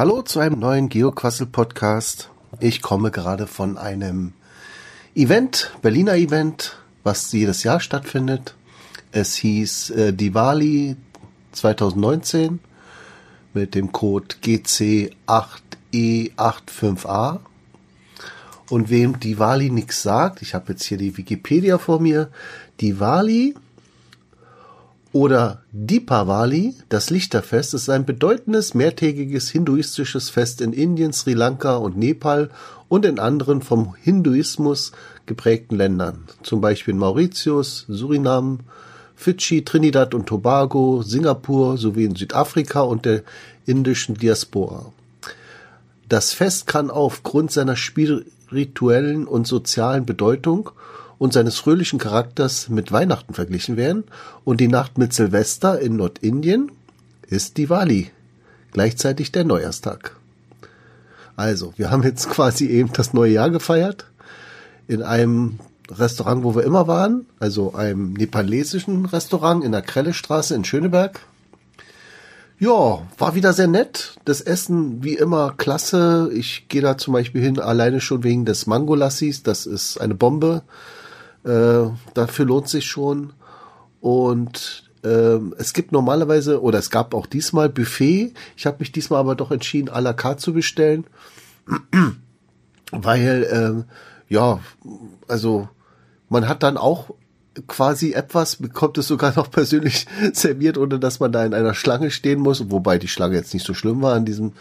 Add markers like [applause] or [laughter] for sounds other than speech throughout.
Hallo zu einem neuen Geoquassel Podcast. Ich komme gerade von einem Event, Berliner Event, was jedes Jahr stattfindet. Es hieß äh, Diwali 2019 mit dem Code GC8E85A. Und wem Diwali nichts sagt, ich habe jetzt hier die Wikipedia vor mir. Diwali oder Deepavali, das Lichterfest, ist ein bedeutendes mehrtägiges hinduistisches Fest in Indien, Sri Lanka und Nepal und in anderen vom Hinduismus geprägten Ländern, zum Beispiel Mauritius, Surinam, Fidschi, Trinidad und Tobago, Singapur sowie in Südafrika und der indischen Diaspora. Das Fest kann aufgrund seiner spirituellen und sozialen Bedeutung und seines fröhlichen Charakters mit Weihnachten verglichen werden und die Nacht mit Silvester in Nordindien ist Diwali, gleichzeitig der Neujahrstag. Also, wir haben jetzt quasi eben das neue Jahr gefeiert in einem Restaurant, wo wir immer waren, also einem nepalesischen Restaurant in der Krellestraße in Schöneberg. Ja, war wieder sehr nett. Das Essen wie immer klasse. Ich gehe da zum Beispiel hin, alleine schon wegen des Mangolassis. Das ist eine Bombe. Äh, dafür lohnt sich schon. Und ähm, es gibt normalerweise, oder es gab auch diesmal Buffet. Ich habe mich diesmal aber doch entschieden, à la carte zu bestellen. [clears throat] Weil, ähm, ja, also man hat dann auch quasi etwas, bekommt es sogar [laughs] noch persönlich serviert, ohne dass man da in einer Schlange stehen muss, wobei die Schlange jetzt nicht so schlimm war an diesem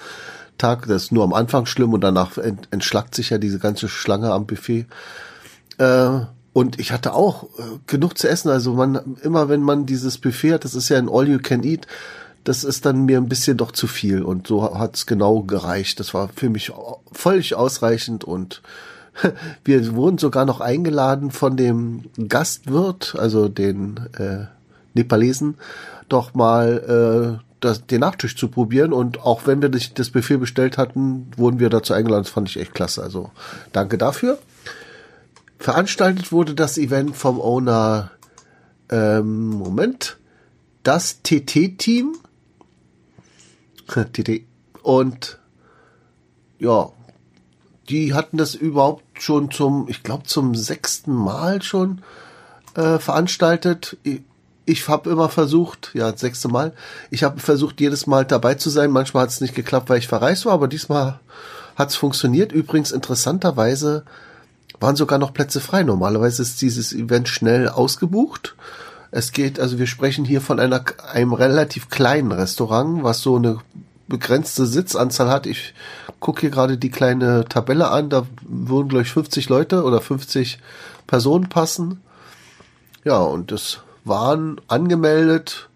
Tag. Das ist nur am Anfang schlimm und danach entschlackt sich ja diese ganze Schlange am Buffet. Äh, und ich hatte auch äh, genug zu essen. Also man, immer wenn man dieses Buffet hat, das ist ja ein All You Can Eat, das ist dann mir ein bisschen doch zu viel. Und so hat's genau gereicht. Das war für mich völlig ausreichend und [laughs] wir wurden sogar noch eingeladen von dem Gastwirt, also den äh, Nepalesen, doch mal äh, das, den Nachtisch zu probieren. Und auch wenn wir das Buffet bestellt hatten, wurden wir dazu eingeladen. Das fand ich echt klasse. Also danke dafür. Veranstaltet wurde das Event vom Owner, ähm, Moment, das TT-Team. TT. [laughs] Und ja, die hatten das überhaupt schon zum, ich glaube, zum sechsten Mal schon äh, veranstaltet. Ich, ich habe immer versucht, ja, das sechste Mal, ich habe versucht, jedes Mal dabei zu sein. Manchmal hat es nicht geklappt, weil ich verreist war, aber diesmal hat es funktioniert. Übrigens interessanterweise waren sogar noch Plätze frei. Normalerweise ist dieses Event schnell ausgebucht. Es geht, also wir sprechen hier von einer, einem relativ kleinen Restaurant, was so eine begrenzte Sitzanzahl hat. Ich gucke hier gerade die kleine Tabelle an, da würden gleich 50 Leute oder 50 Personen passen. Ja, und es waren angemeldet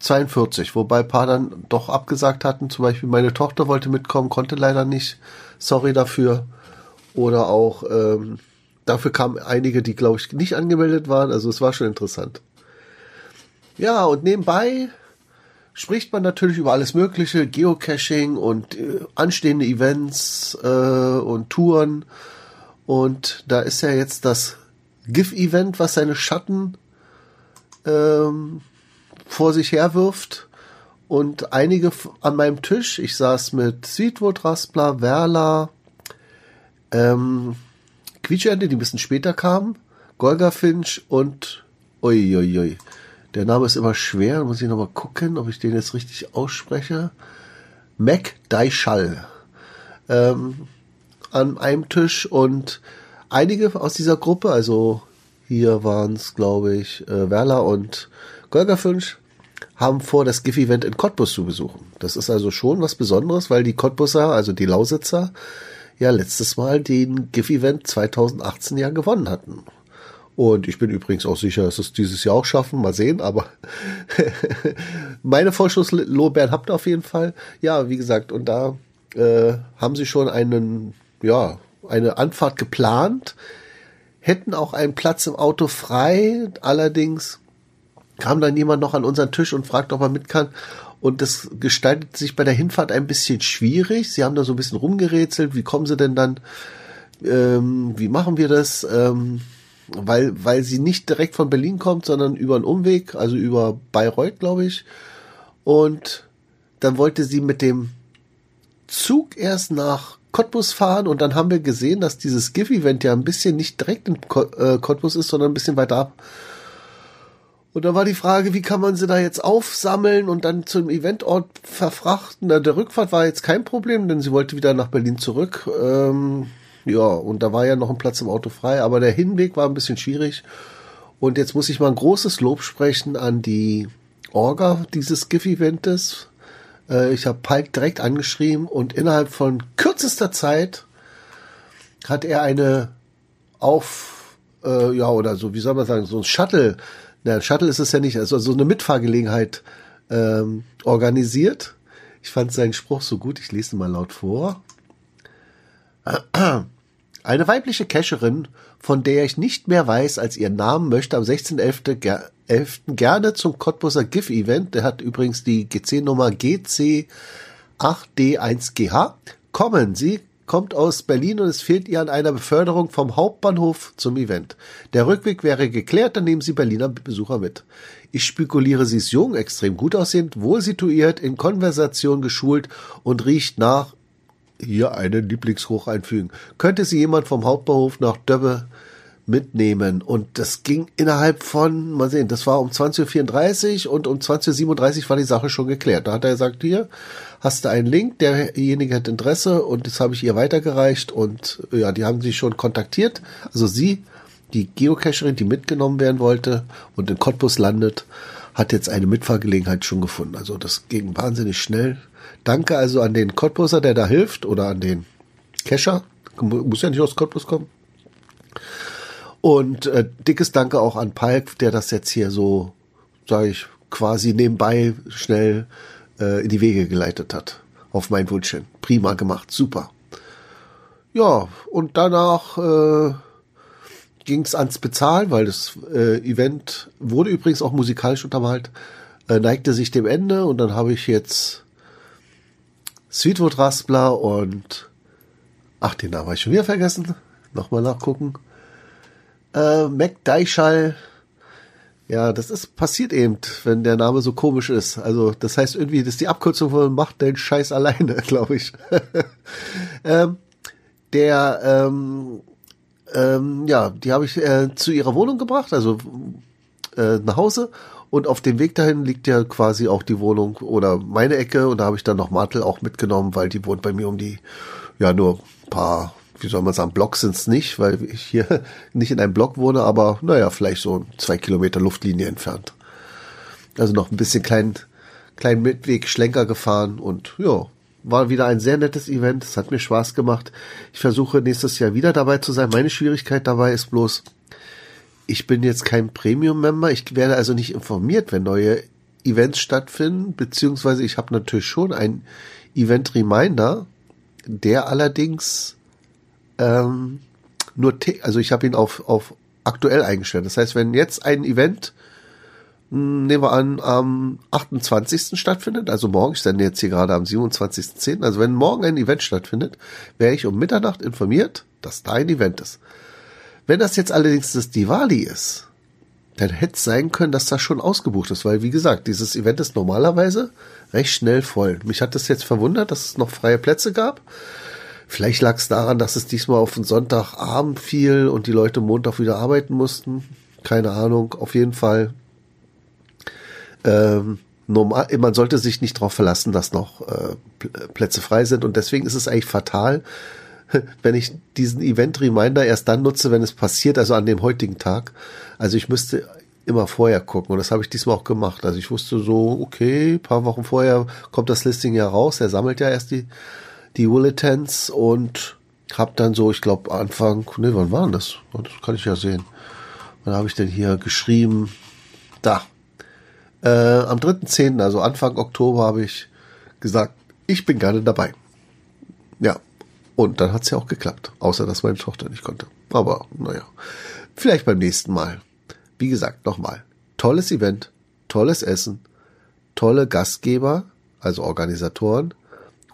42, wobei ein paar dann doch abgesagt hatten. Zum Beispiel meine Tochter wollte mitkommen, konnte leider nicht. Sorry dafür. Oder auch ähm, dafür kamen einige, die glaube ich nicht angemeldet waren. Also es war schon interessant. Ja, und nebenbei spricht man natürlich über alles Mögliche, Geocaching und äh, anstehende Events äh, und Touren. Und da ist ja jetzt das GIF-Event, was seine Schatten ähm, vor sich herwirft. Und einige an meinem Tisch, ich saß mit Sweetwood Raspler, Werla, ähm, Quietschende, die ein bisschen später kamen, Golga Finch und uiuiui. Ui, ui. Der Name ist immer schwer, muss ich nochmal gucken, ob ich den jetzt richtig ausspreche. Mac Daishal. Ähm, an einem Tisch und einige aus dieser Gruppe, also hier waren es, glaube ich, äh, Werler und Golga Finch, haben vor, das GIF-Event in Cottbus zu besuchen. Das ist also schon was Besonderes, weil die Cottbusser, also die Lausitzer, ja letztes Mal den GIF-Event 2018 ja gewonnen hatten. Und ich bin übrigens auch sicher, dass es dieses Jahr auch schaffen. Mal sehen, aber [laughs] meine Vorschusslorbeeren habt ihr auf jeden Fall. Ja, wie gesagt, und da äh, haben sie schon einen, ja, eine Anfahrt geplant, hätten auch einen Platz im Auto frei. Allerdings kam dann jemand noch an unseren Tisch und fragt, ob er mit kann. Und das gestaltet sich bei der Hinfahrt ein bisschen schwierig. Sie haben da so ein bisschen rumgerätselt. Wie kommen sie denn dann? Ähm, wie machen wir das? Ähm, weil, weil sie nicht direkt von Berlin kommt, sondern über einen Umweg, also über Bayreuth, glaube ich. Und dann wollte sie mit dem Zug erst nach Cottbus fahren und dann haben wir gesehen, dass dieses GIF-Event ja ein bisschen nicht direkt in äh, Cottbus ist, sondern ein bisschen weiter ab. Und da war die Frage, wie kann man sie da jetzt aufsammeln und dann zum Eventort verfrachten? Na, der Rückfahrt war jetzt kein Problem, denn sie wollte wieder nach Berlin zurück. Ähm, ja, und da war ja noch ein Platz im Auto frei, aber der Hinweg war ein bisschen schwierig. Und jetzt muss ich mal ein großes Lob sprechen an die Orga dieses GIF-Eventes. Äh, ich habe Pike direkt angeschrieben und innerhalb von kürzester Zeit hat er eine auf, äh, ja, oder so, wie soll man sagen, so ein Shuttle, na, Shuttle ist es ja nicht, also so eine Mitfahrgelegenheit ähm, organisiert. Ich fand seinen Spruch so gut, ich lese ihn mal laut vor. [clears throat] Eine weibliche Cacherin, von der ich nicht mehr weiß als ihren Namen, möchte am 16.11. Ger gerne zum Cottbuser GIF-Event, der hat übrigens die GC-Nummer GC8D1GH, kommen. Sie kommt aus Berlin und es fehlt ihr an einer Beförderung vom Hauptbahnhof zum Event. Der Rückweg wäre geklärt, dann nehmen Sie Berliner Besucher mit. Ich spekuliere, sie ist jung, extrem gut aussehend, wohl situiert, in Konversation geschult und riecht nach hier einen Lieblingsgeruch einfügen. Könnte sie jemand vom Hauptbahnhof nach Döbbe mitnehmen? Und das ging innerhalb von, mal sehen, das war um 20.34 Uhr und um 20.37 Uhr war die Sache schon geklärt. Da hat er gesagt, hier hast du einen Link, derjenige hat Interesse und das habe ich ihr weitergereicht und ja, die haben sich schon kontaktiert. Also sie, die Geocacherin, die mitgenommen werden wollte und in Cottbus landet, hat jetzt eine Mitfahrgelegenheit schon gefunden. Also das ging wahnsinnig schnell. Danke also an den Cottbuser, der da hilft, oder an den Kescher. Muss ja nicht aus Cottbus kommen. Und äh, dickes Danke auch an Palk, der das jetzt hier so, sage ich, quasi nebenbei schnell äh, in die Wege geleitet hat. Auf mein Wunschchen. Prima gemacht, super. Ja, und danach äh, ging es ans Bezahlen, weil das äh, Event wurde übrigens auch musikalisch untermalt, äh, neigte sich dem Ende und dann habe ich jetzt Sweetwood Raspler und ach, den Namen habe ich schon wieder vergessen. Nochmal nachgucken. Äh, Mac Deichal. Ja, das ist passiert eben, wenn der Name so komisch ist. Also, das heißt irgendwie, das ist die Abkürzung von Macht den Scheiß alleine, [laughs] glaube ich. [laughs] ähm, der, ähm, ähm, ja, die habe ich äh, zu ihrer Wohnung gebracht, also äh, nach Hause und auf dem Weg dahin liegt ja quasi auch die Wohnung oder meine Ecke. Und da habe ich dann noch Martel auch mitgenommen, weil die wohnt bei mir um die, ja, nur paar, wie soll man sagen, Blocks sind's nicht, weil ich hier [laughs] nicht in einem Block wohne, aber naja, vielleicht so zwei Kilometer Luftlinie entfernt. Also noch ein bisschen kleinen, kleinen Mitweg, Schlenker gefahren und ja, war wieder ein sehr nettes Event. Es hat mir Spaß gemacht. Ich versuche nächstes Jahr wieder dabei zu sein. Meine Schwierigkeit dabei ist bloß, ich bin jetzt kein Premium-Member, ich werde also nicht informiert, wenn neue Events stattfinden, beziehungsweise ich habe natürlich schon ein Event-Reminder, der allerdings ähm, nur, also ich habe ihn auf, auf aktuell eingestellt. Das heißt, wenn jetzt ein Event, hm, nehmen wir an, am 28. stattfindet, also morgen, ich sende jetzt hier gerade am 27.10., also wenn morgen ein Event stattfindet, wäre ich um Mitternacht informiert, dass da ein Event ist. Wenn das jetzt allerdings das Diwali ist, dann hätte es sein können, dass das schon ausgebucht ist, weil wie gesagt, dieses Event ist normalerweise recht schnell voll. Mich hat das jetzt verwundert, dass es noch freie Plätze gab. Vielleicht lag es daran, dass es diesmal auf den Sonntagabend fiel und die Leute Montag wieder arbeiten mussten. Keine Ahnung. Auf jeden Fall. Ähm, normal, man sollte sich nicht darauf verlassen, dass noch äh, Plätze frei sind und deswegen ist es eigentlich fatal, [laughs] wenn ich diesen Event-Reminder erst dann nutze, wenn es passiert, also an dem heutigen Tag. Also ich müsste immer vorher gucken und das habe ich diesmal auch gemacht. Also ich wusste so, okay, paar Wochen vorher kommt das Listing ja raus, er sammelt ja erst die, die Bulletins und hab dann so, ich glaube Anfang, ne, wann war das? Das kann ich ja sehen. Wann habe ich denn hier geschrieben? Da. Äh, am 3.10., also Anfang Oktober habe ich gesagt, ich bin gerne dabei. Ja, und dann hat's ja auch geklappt. Außer, dass meine Tochter nicht konnte. Aber, naja. Vielleicht beim nächsten Mal. Wie gesagt, nochmal. Tolles Event, tolles Essen, tolle Gastgeber, also Organisatoren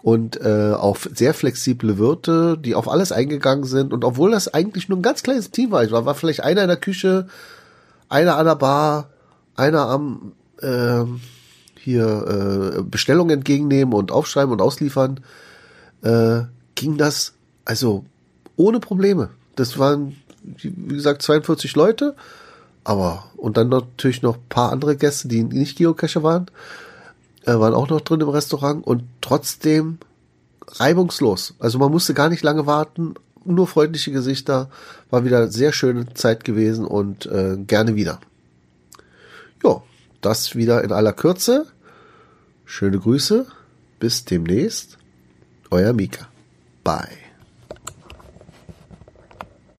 und äh, auch sehr flexible Wirte, die auf alles eingegangen sind. Und obwohl das eigentlich nur ein ganz kleines Team war, ich war, war vielleicht einer in der Küche, einer an der Bar, einer am äh, hier äh, Bestellungen entgegennehmen und aufschreiben und ausliefern äh, ging das also ohne Probleme. Das waren, wie gesagt, 42 Leute, aber und dann natürlich noch paar andere Gäste, die nicht Geocacher waren, äh, waren auch noch drin im Restaurant und trotzdem reibungslos. Also man musste gar nicht lange warten, nur freundliche Gesichter, war wieder sehr schöne Zeit gewesen und äh, gerne wieder. Ja, das wieder in aller Kürze. Schöne Grüße, bis demnächst. Euer Mika. Bye.